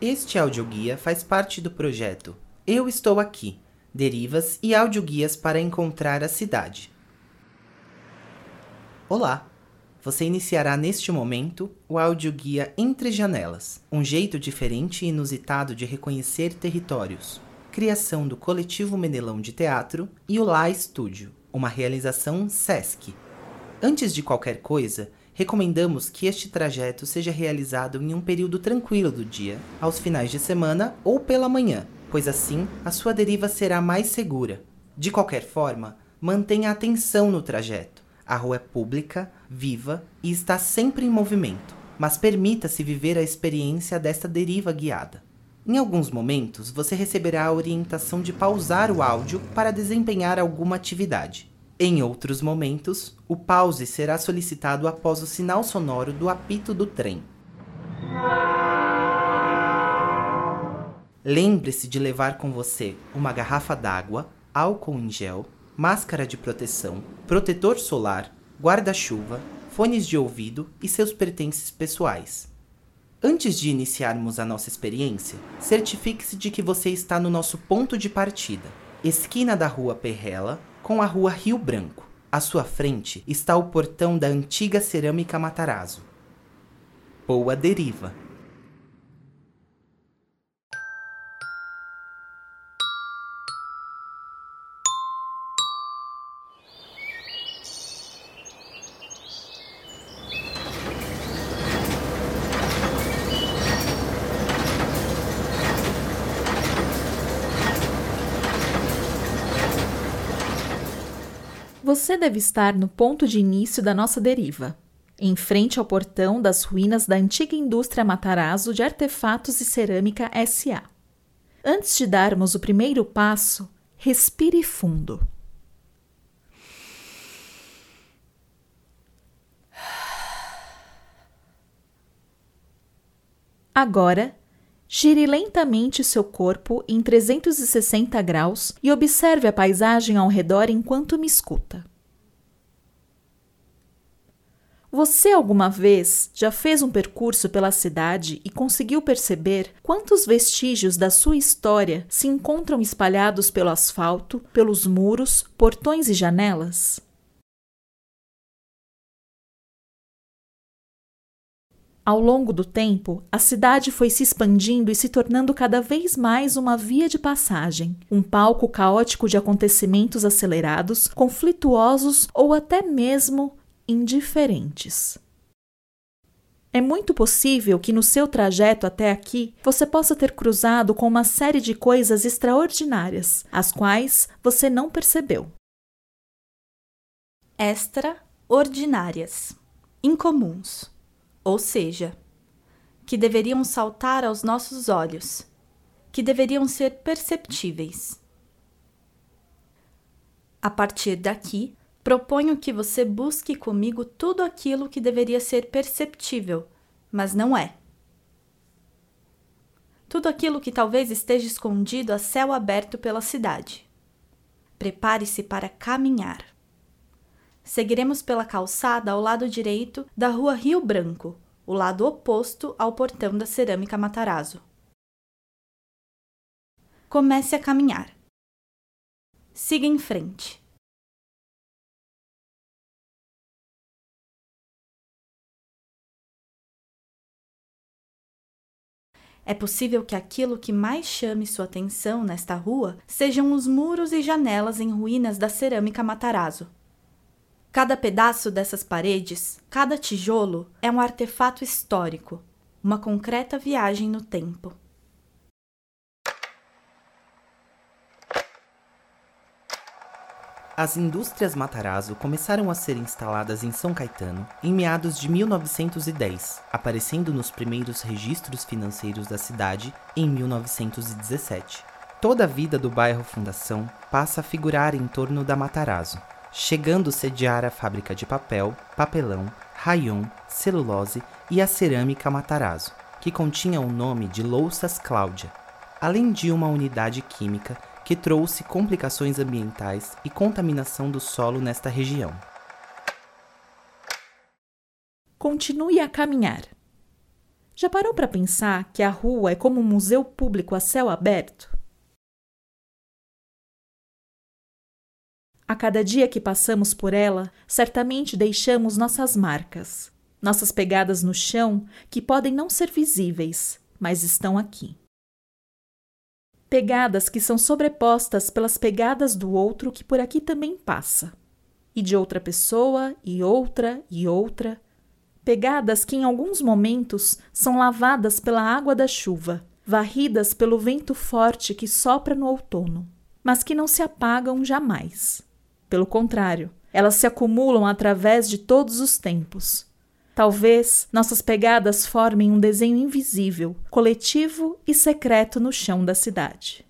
Este audioguia faz parte do projeto Eu Estou Aqui Derivas e Audioguias para Encontrar a Cidade. Olá! Você iniciará neste momento o audioguia Entre Janelas, um jeito diferente e inusitado de reconhecer territórios. Criação do Coletivo Menelão de Teatro e o Lá Estúdio, uma realização SESC. Antes de qualquer coisa, recomendamos que este trajeto seja realizado em um período tranquilo do dia, aos finais de semana ou pela manhã, pois assim a sua deriva será mais segura. De qualquer forma, mantenha atenção no trajeto. A rua é pública, viva e está sempre em movimento, mas permita-se viver a experiência desta deriva guiada. Em alguns momentos, você receberá a orientação de pausar o áudio para desempenhar alguma atividade. Em outros momentos, o pause será solicitado após o sinal sonoro do apito do trem. Lembre-se de levar com você uma garrafa d'água, álcool em gel, máscara de proteção, protetor solar, guarda-chuva, fones de ouvido e seus pertences pessoais. Antes de iniciarmos a nossa experiência, certifique-se de que você está no nosso ponto de partida, esquina da Rua Perrela, com a rua Rio Branco. À sua frente está o portão da antiga cerâmica Matarazzo. Boa deriva! Você deve estar no ponto de início da nossa deriva, em frente ao portão das ruínas da antiga indústria Matarazzo de Artefatos e Cerâmica SA. Antes de darmos o primeiro passo, respire fundo. Agora, gire lentamente seu corpo em 360 graus e observe a paisagem ao redor enquanto me escuta. Você alguma vez já fez um percurso pela cidade e conseguiu perceber quantos vestígios da sua história se encontram espalhados pelo asfalto, pelos muros, portões e janelas? Ao longo do tempo, a cidade foi se expandindo e se tornando cada vez mais uma via de passagem, um palco caótico de acontecimentos acelerados, conflituosos ou até mesmo indiferentes. É muito possível que no seu trajeto até aqui você possa ter cruzado com uma série de coisas extraordinárias, as quais você não percebeu. Extraordinárias, incomuns, ou seja, que deveriam saltar aos nossos olhos, que deveriam ser perceptíveis. A partir daqui, Proponho que você busque comigo tudo aquilo que deveria ser perceptível, mas não é. Tudo aquilo que talvez esteja escondido a céu aberto pela cidade. Prepare-se para caminhar. Seguiremos pela calçada ao lado direito da rua Rio Branco, o lado oposto ao portão da Cerâmica Matarazzo. Comece a caminhar. Siga em frente. É possível que aquilo que mais chame sua atenção nesta rua sejam os muros e janelas em ruínas da cerâmica Matarazzo. Cada pedaço dessas paredes, cada tijolo, é um artefato histórico, uma concreta viagem no tempo. As indústrias Matarazzo começaram a ser instaladas em São Caetano em meados de 1910, aparecendo nos primeiros registros financeiros da cidade em 1917. Toda a vida do bairro Fundação passa a figurar em torno da Matarazzo, chegando a sediar a fábrica de papel, papelão, rayon, celulose e a cerâmica Matarazzo, que continha o nome de Louças Cláudia, além de uma unidade química que trouxe complicações ambientais e contaminação do solo nesta região. Continue a caminhar. Já parou para pensar que a rua é como um museu público a céu aberto? A cada dia que passamos por ela, certamente deixamos nossas marcas, nossas pegadas no chão que podem não ser visíveis, mas estão aqui. Pegadas que são sobrepostas pelas pegadas do outro que por aqui também passa, e de outra pessoa, e outra, e outra, pegadas que em alguns momentos são lavadas pela água da chuva, varridas pelo vento forte que sopra no outono, mas que não se apagam jamais. Pelo contrário, elas se acumulam através de todos os tempos. Talvez nossas pegadas formem um desenho invisível, coletivo e secreto no chão da cidade.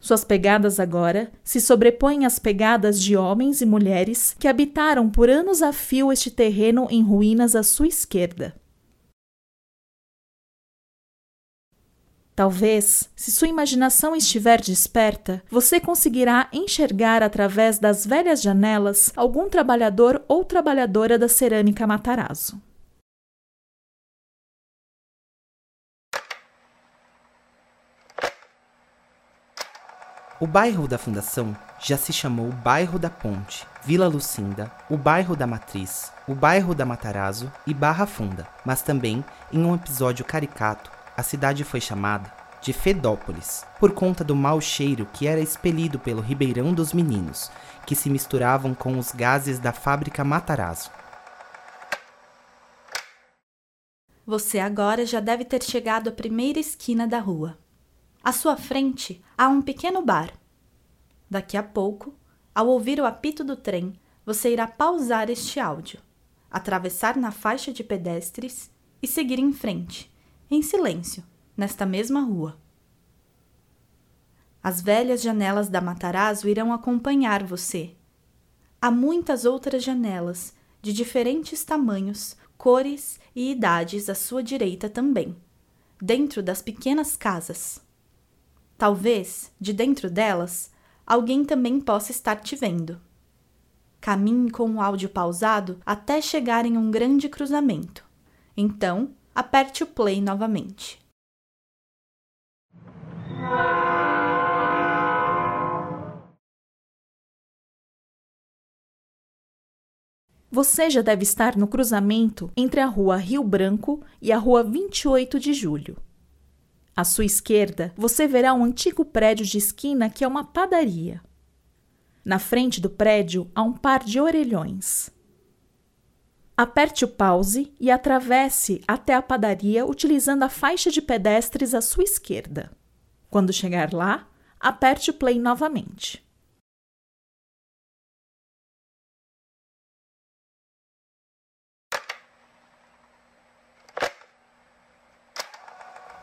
Suas pegadas agora se sobrepõem às pegadas de homens e mulheres que habitaram por anos a fio este terreno em ruínas à sua esquerda. Talvez, se sua imaginação estiver desperta, você conseguirá enxergar através das velhas janelas algum trabalhador ou trabalhadora da cerâmica Matarazzo. O bairro da Fundação já se chamou Bairro da Ponte, Vila Lucinda, o Bairro da Matriz, o Bairro da Matarazzo e Barra Funda, mas também, em um episódio caricato, a cidade foi chamada de Fedópolis, por conta do mau cheiro que era expelido pelo Ribeirão dos Meninos, que se misturavam com os gases da fábrica Matarazzo. Você agora já deve ter chegado à primeira esquina da rua. À sua frente há um pequeno bar. Daqui a pouco, ao ouvir o apito do trem, você irá pausar este áudio, atravessar na faixa de pedestres e seguir em frente, em silêncio, nesta mesma rua. As velhas janelas da Matarazzo irão acompanhar você. Há muitas outras janelas, de diferentes tamanhos, cores e idades à sua direita também, dentro das pequenas casas. Talvez, de dentro delas, alguém também possa estar te vendo. Caminhe com o áudio pausado até chegar em um grande cruzamento. Então, aperte o play novamente. Você já deve estar no cruzamento entre a Rua Rio Branco e a Rua 28 de Julho. À sua esquerda, você verá um antigo prédio de esquina que é uma padaria. Na frente do prédio há um par de orelhões. Aperte o pause e atravesse até a padaria utilizando a faixa de pedestres à sua esquerda. Quando chegar lá, aperte o play novamente.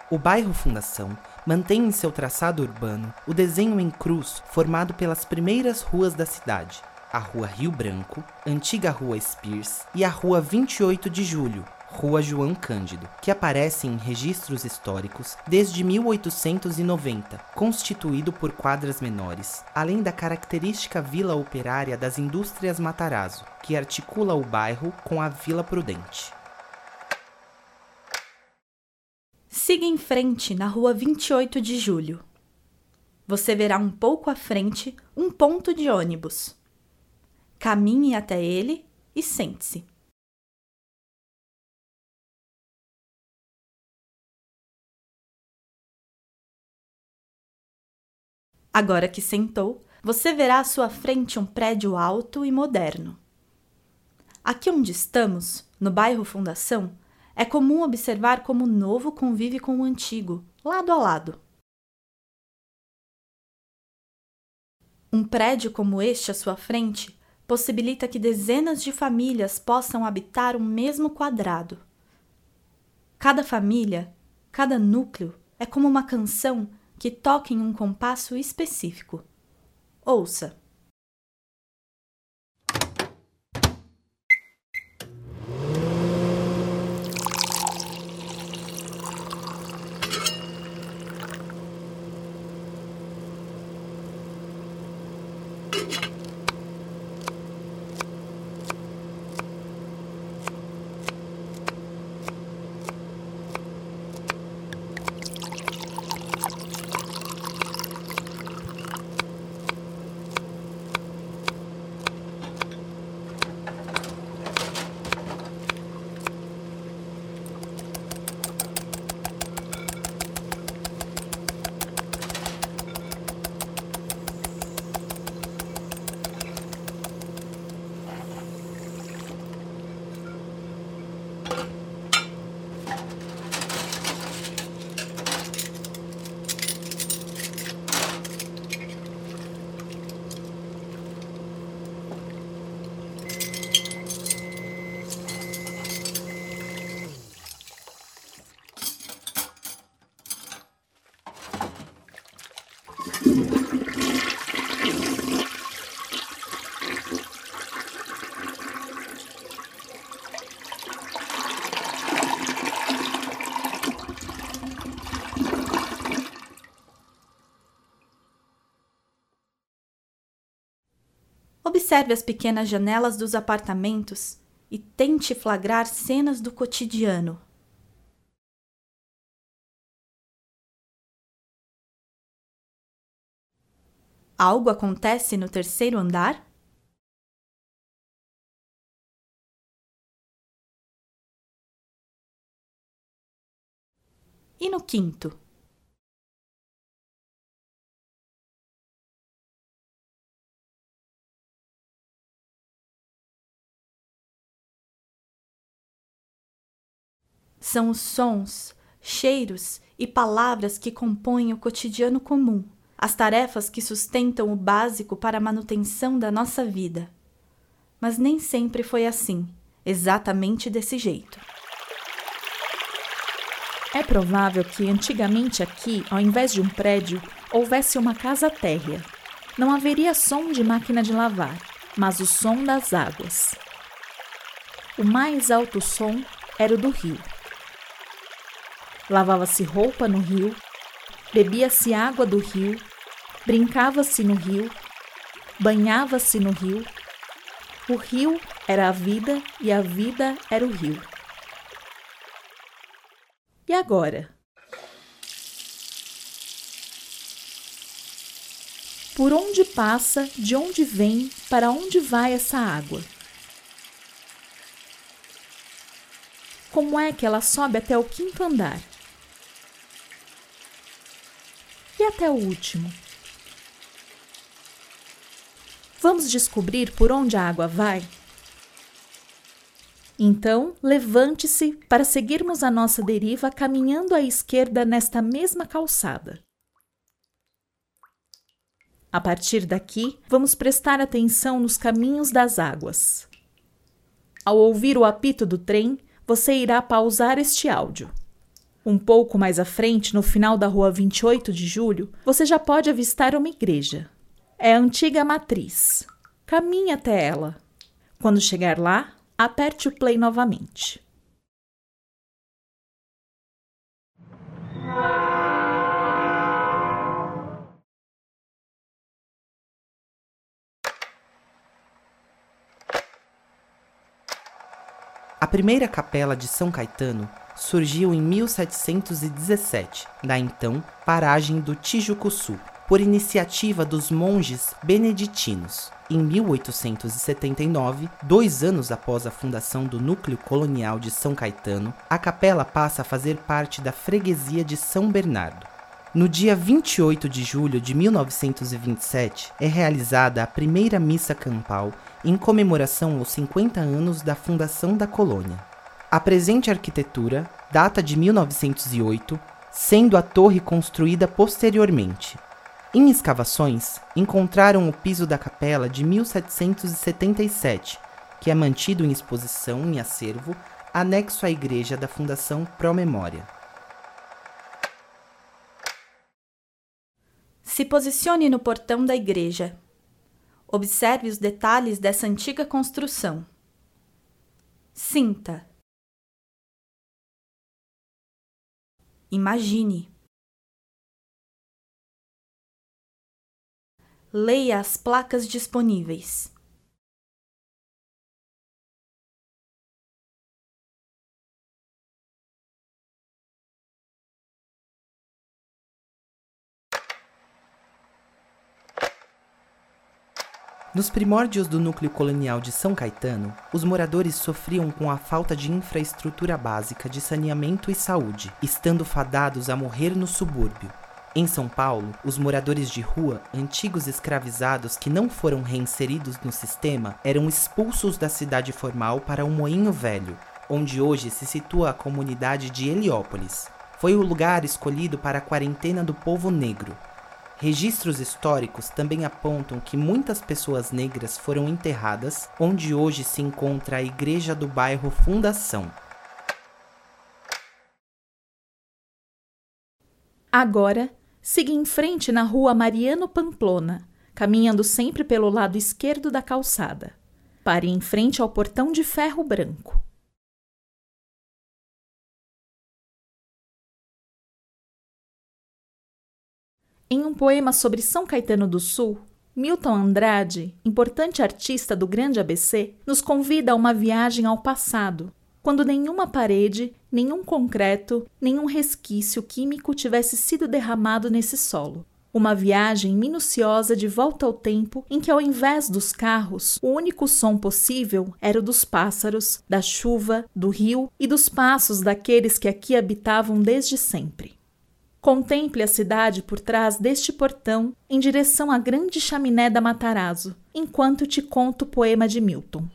O bairro Fundação mantém em seu traçado urbano o desenho em cruz formado pelas primeiras ruas da cidade, a Rua Rio Branco, antiga Rua Spears e a Rua 28 de Julho, Rua João Cândido, que aparecem em registros históricos desde 1890, constituído por quadras menores, além da característica vila operária das indústrias Matarazzo, que articula o bairro com a Vila Prudente. Siga em frente na rua 28 de julho. Você verá um pouco à frente um ponto de ônibus. Caminhe até ele e sente-se. Agora que sentou, você verá à sua frente um prédio alto e moderno. Aqui onde estamos, no bairro Fundação, é comum observar como o novo convive com o antigo, lado a lado. Um prédio como este à sua frente possibilita que dezenas de famílias possam habitar o mesmo quadrado. Cada família, cada núcleo é como uma canção que toca em um compasso específico. Ouça. Observe as pequenas janelas dos apartamentos e tente flagrar cenas do cotidiano. Algo acontece no terceiro andar? E no quinto? São os sons, cheiros e palavras que compõem o cotidiano comum, as tarefas que sustentam o básico para a manutenção da nossa vida. Mas nem sempre foi assim, exatamente desse jeito. É provável que antigamente aqui, ao invés de um prédio, houvesse uma casa térrea. Não haveria som de máquina de lavar, mas o som das águas. O mais alto som era o do rio. Lavava-se roupa no rio, bebia-se água do rio, brincava-se no rio, banhava-se no rio. O rio era a vida e a vida era o rio. E agora? Por onde passa, de onde vem, para onde vai essa água? Como é que ela sobe até o quinto andar? E até o último? Vamos descobrir por onde a água vai? Então, levante-se para seguirmos a nossa deriva caminhando à esquerda nesta mesma calçada. A partir daqui, vamos prestar atenção nos caminhos das águas. Ao ouvir o apito do trem, você irá pausar este áudio. Um pouco mais à frente, no final da rua 28 de julho, você já pode avistar uma igreja. É a antiga matriz. Caminhe até ela. Quando chegar lá, aperte o play novamente. A primeira capela de São Caetano surgiu em 1717, na então paragem do Tijucuçu, por iniciativa dos monges beneditinos. Em 1879, dois anos após a fundação do núcleo colonial de São Caetano, a capela passa a fazer parte da freguesia de São Bernardo. No dia 28 de julho de 1927, é realizada a primeira missa campal em comemoração aos 50 anos da fundação da colônia. A presente arquitetura data de 1908, sendo a torre construída posteriormente. Em escavações, encontraram o piso da capela de 1777, que é mantido em exposição em acervo anexo à igreja da Fundação Pro Memória. Se posicione no portão da igreja. Observe os detalhes dessa antiga construção. Sinta. Imagine. Leia as placas disponíveis. Nos primórdios do núcleo colonial de São Caetano, os moradores sofriam com a falta de infraestrutura básica de saneamento e saúde, estando fadados a morrer no subúrbio. Em São Paulo, os moradores de rua, antigos escravizados que não foram reinseridos no sistema, eram expulsos da cidade formal para o Moinho Velho, onde hoje se situa a comunidade de Heliópolis. Foi o lugar escolhido para a quarentena do povo negro. Registros históricos também apontam que muitas pessoas negras foram enterradas onde hoje se encontra a igreja do bairro Fundação. Agora, siga em frente na rua Mariano Pamplona, caminhando sempre pelo lado esquerdo da calçada. Pare em frente ao portão de ferro branco. Em um poema sobre São Caetano do Sul, Milton Andrade, importante artista do grande ABC, nos convida a uma viagem ao passado, quando nenhuma parede, nenhum concreto, nenhum resquício químico tivesse sido derramado nesse solo. Uma viagem minuciosa de volta ao tempo em que, ao invés dos carros, o único som possível era o dos pássaros, da chuva, do rio e dos passos daqueles que aqui habitavam desde sempre. Contemple a cidade por trás deste portão em direção à grande chaminé da Matarazzo, enquanto te conto o poema de Milton.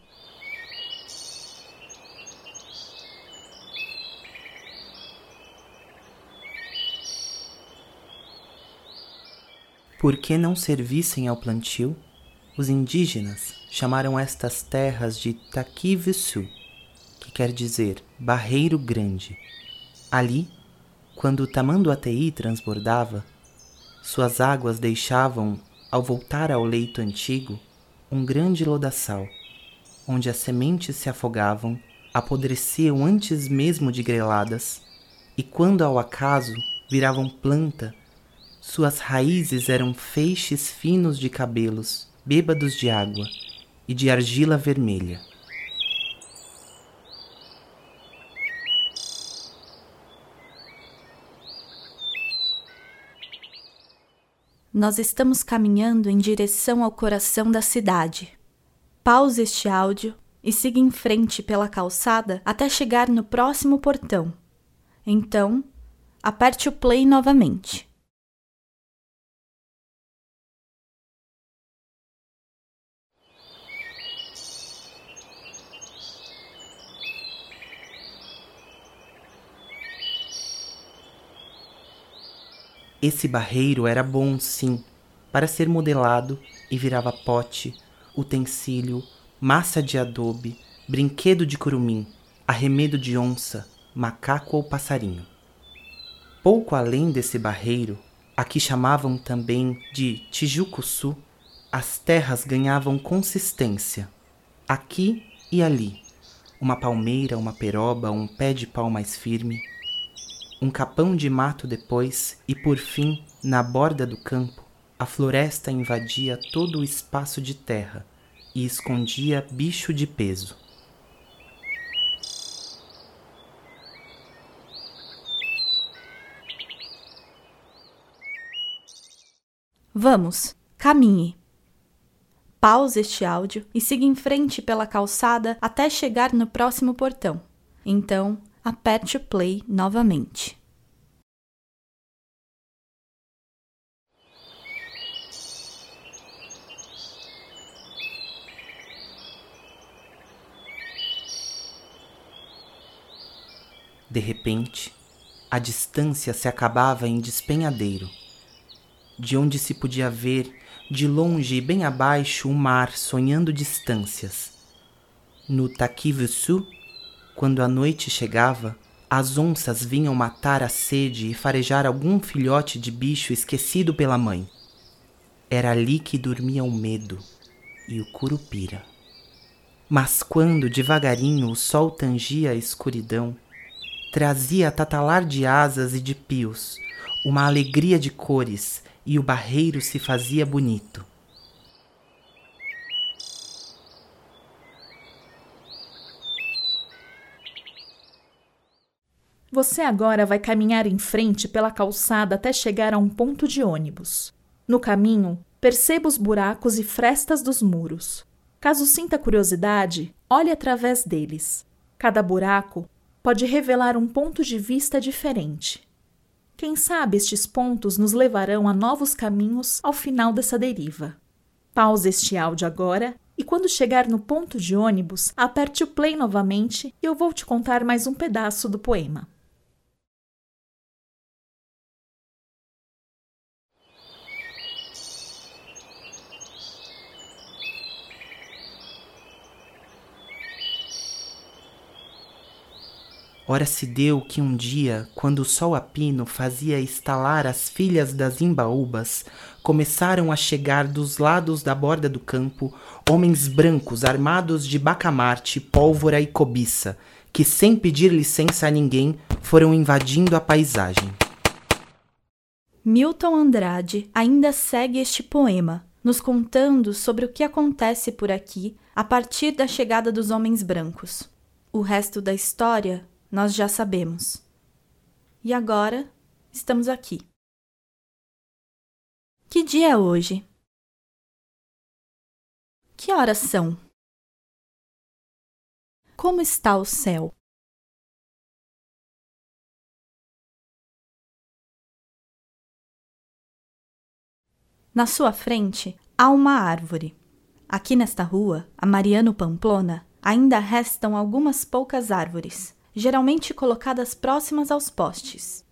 Por que não servissem ao plantio? Os indígenas chamaram estas terras de Taquiviçu, que quer dizer barreiro grande. Ali, quando o Tamanduateí transbordava, suas águas deixavam, ao voltar ao leito antigo, um grande lodaçal, onde as sementes se afogavam, apodreciam antes mesmo de greladas, e quando ao acaso viravam planta suas raízes eram feixes finos de cabelos, bêbados de água e de argila vermelha. Nós estamos caminhando em direção ao coração da cidade. Pause este áudio e siga em frente pela calçada até chegar no próximo portão. Então, aperte o play novamente. Esse barreiro era bom, sim, para ser modelado e virava pote, utensílio, massa de adobe, brinquedo de curumim, arremedo de onça, macaco ou passarinho. Pouco além desse barreiro, aqui chamavam também de Tijucuçu, as terras ganhavam consistência, aqui e ali, uma palmeira, uma peroba, um pé de pau mais firme, um capão de mato depois, e por fim, na borda do campo, a floresta invadia todo o espaço de terra e escondia bicho de peso. Vamos, caminhe. Pause este áudio e siga em frente pela calçada até chegar no próximo portão. Então, aperte o play novamente. De repente, a distância se acabava em despenhadeiro, de onde se podia ver, de longe e bem abaixo, o mar sonhando distâncias. No Taquivuçu, quando a noite chegava, as onças vinham matar a sede e farejar algum filhote de bicho esquecido pela mãe. Era ali que dormia o medo e o curupira. Mas quando devagarinho o sol tangia a escuridão, trazia tatalar de asas e de pios, uma alegria de cores, e o barreiro se fazia bonito. Você agora vai caminhar em frente pela calçada até chegar a um ponto de ônibus. No caminho, perceba os buracos e frestas dos muros. Caso sinta curiosidade, olhe através deles. Cada buraco pode revelar um ponto de vista diferente. Quem sabe estes pontos nos levarão a novos caminhos ao final dessa deriva. Pause este áudio agora e quando chegar no ponto de ônibus, aperte o play novamente e eu vou te contar mais um pedaço do poema. Ora se deu que um dia, quando o sol a pino fazia estalar as filhas das imbaúbas, começaram a chegar dos lados da borda do campo homens brancos armados de bacamarte, pólvora e cobiça, que sem pedir licença a ninguém foram invadindo a paisagem. Milton Andrade ainda segue este poema nos contando sobre o que acontece por aqui a partir da chegada dos homens brancos. O resto da história nós já sabemos. E agora estamos aqui. Que dia é hoje? Que horas são? Como está o céu? Na sua frente há uma árvore. Aqui nesta rua, a Mariano Pamplona, ainda restam algumas poucas árvores, geralmente colocadas próximas aos postes.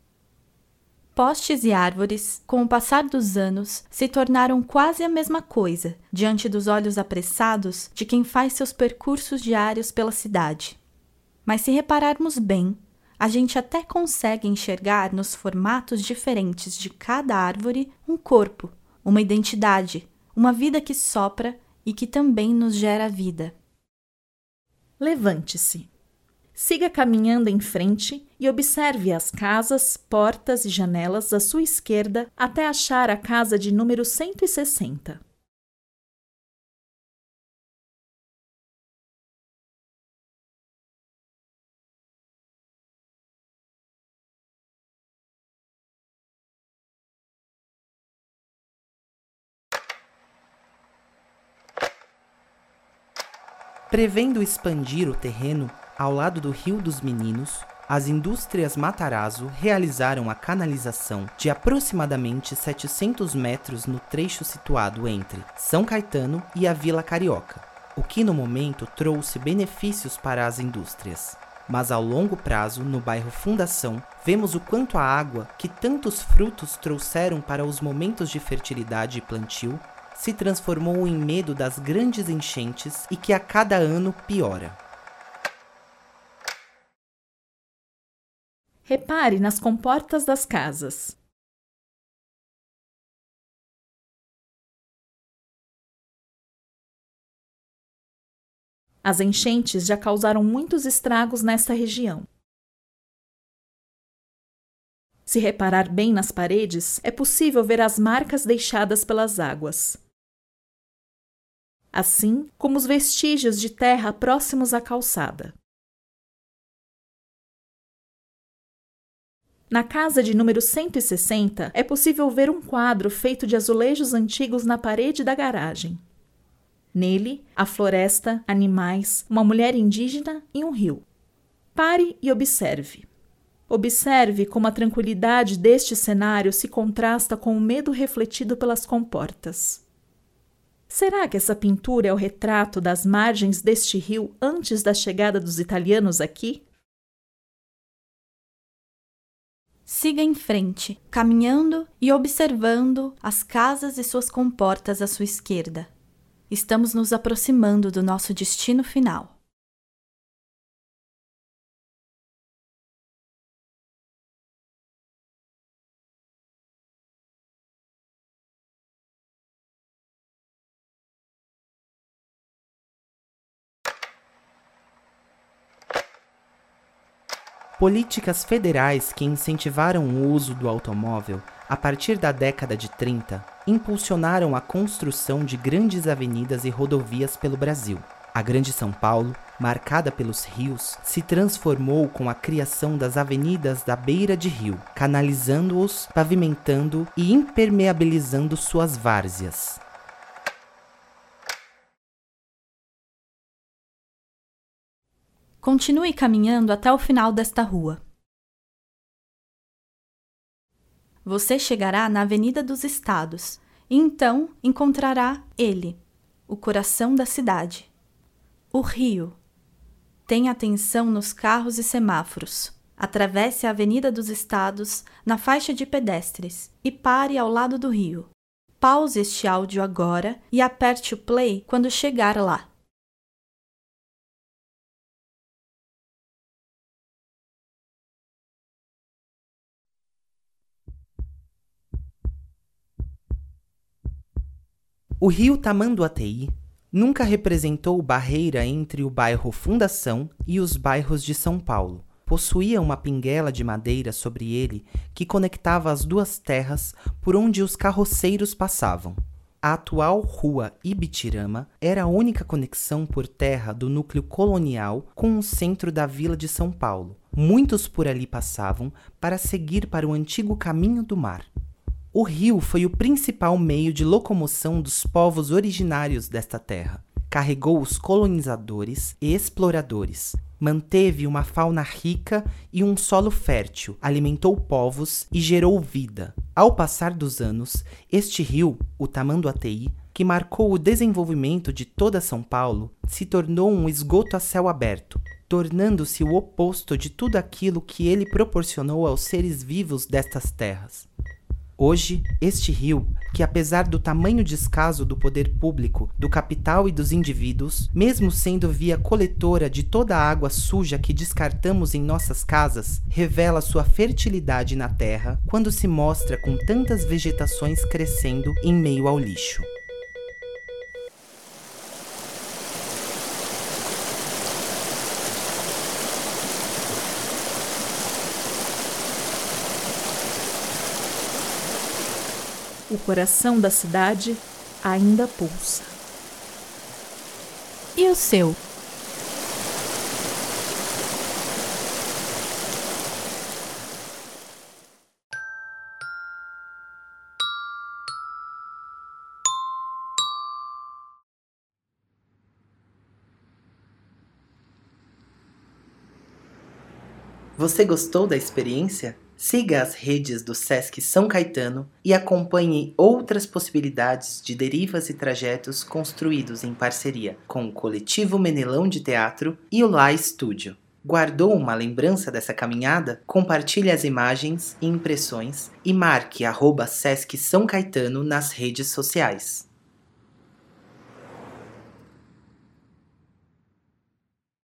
Postes e árvores, com o passar dos anos, se tornaram quase a mesma coisa diante dos olhos apressados de quem faz seus percursos diários pela cidade. Mas se repararmos bem, a gente até consegue enxergar nos formatos diferentes de cada árvore um corpo, uma identidade, uma vida que sopra e que também nos gera vida. Levante-se. Siga caminhando em frente e observe as casas, portas e janelas à sua esquerda até achar a casa de número 160. Prevendo expandir o terreno, ao lado do Rio dos Meninos, as indústrias Matarazzo realizaram a canalização de aproximadamente 700 metros no trecho situado entre São Caetano e a Vila Carioca, o que no momento trouxe benefícios para as indústrias. Mas ao longo prazo, no bairro Fundação, vemos o quanto a água, que tantos frutos trouxeram para os momentos de fertilidade e plantio, se transformou em medo das grandes enchentes e que a cada ano piora. Repare nas comportas das casas. As enchentes já causaram muitos estragos nesta região. Se reparar bem nas paredes, é possível ver as marcas deixadas pelas águas. Assim como os vestígios de terra próximos à calçada. Na casa de número 160 é possível ver um quadro feito de azulejos antigos na parede da garagem. Nele, a floresta, animais, uma mulher indígena e um rio. Pare e observe. Observe como a tranquilidade deste cenário se contrasta com o medo refletido pelas comportas. Será que essa pintura é o retrato das margens deste rio antes da chegada dos italianos aqui? Siga em frente, caminhando e observando as casas e suas comportas à sua esquerda. Estamos nos aproximando do nosso destino final. Políticas federais que incentivaram o uso do automóvel a partir da década de 30 impulsionaram a construção de grandes avenidas e rodovias pelo Brasil. A Grande São Paulo, marcada pelos rios, se transformou com a criação das avenidas da beira de rio, canalizando-os, pavimentando e impermeabilizando suas várzeas. Continue caminhando até o final desta rua. Você chegará na Avenida dos Estados e então encontrará ele, o coração da cidade. O rio. Tenha atenção nos carros e semáforos. Atravesse a Avenida dos Estados na faixa de pedestres e pare ao lado do rio. Pause este áudio agora e aperte o play quando chegar lá. O rio Tamanduateí nunca representou barreira entre o bairro Fundação e os bairros de São Paulo. Possuía uma pinguela de madeira sobre ele que conectava as duas terras por onde os carroceiros passavam. a atual rua Ibitirama era a única conexão por terra do núcleo colonial com o centro da vila de São Paulo. Muitos por ali passavam para seguir para o antigo caminho do mar. O rio foi o principal meio de locomoção dos povos originários desta terra. Carregou os colonizadores e exploradores, manteve uma fauna rica e um solo fértil, alimentou povos e gerou vida. Ao passar dos anos, este rio, o Tamanduateí, que marcou o desenvolvimento de toda São Paulo, se tornou um esgoto a céu aberto, tornando-se o oposto de tudo aquilo que ele proporcionou aos seres vivos destas terras. Hoje, este rio, que apesar do tamanho descaso do poder público, do capital e dos indivíduos, mesmo sendo via coletora de toda a água suja que descartamos em nossas casas, revela sua fertilidade na terra quando se mostra com tantas vegetações crescendo em meio ao lixo. O coração da cidade ainda pulsa. E o seu? Você gostou da experiência? Siga as redes do SESC São Caetano e acompanhe outras possibilidades de derivas e trajetos construídos em parceria com o Coletivo Menelão de Teatro e o Lá Estúdio. Guardou uma lembrança dessa caminhada? Compartilhe as imagens e impressões e marque arroba Sesc São Caetano nas redes sociais.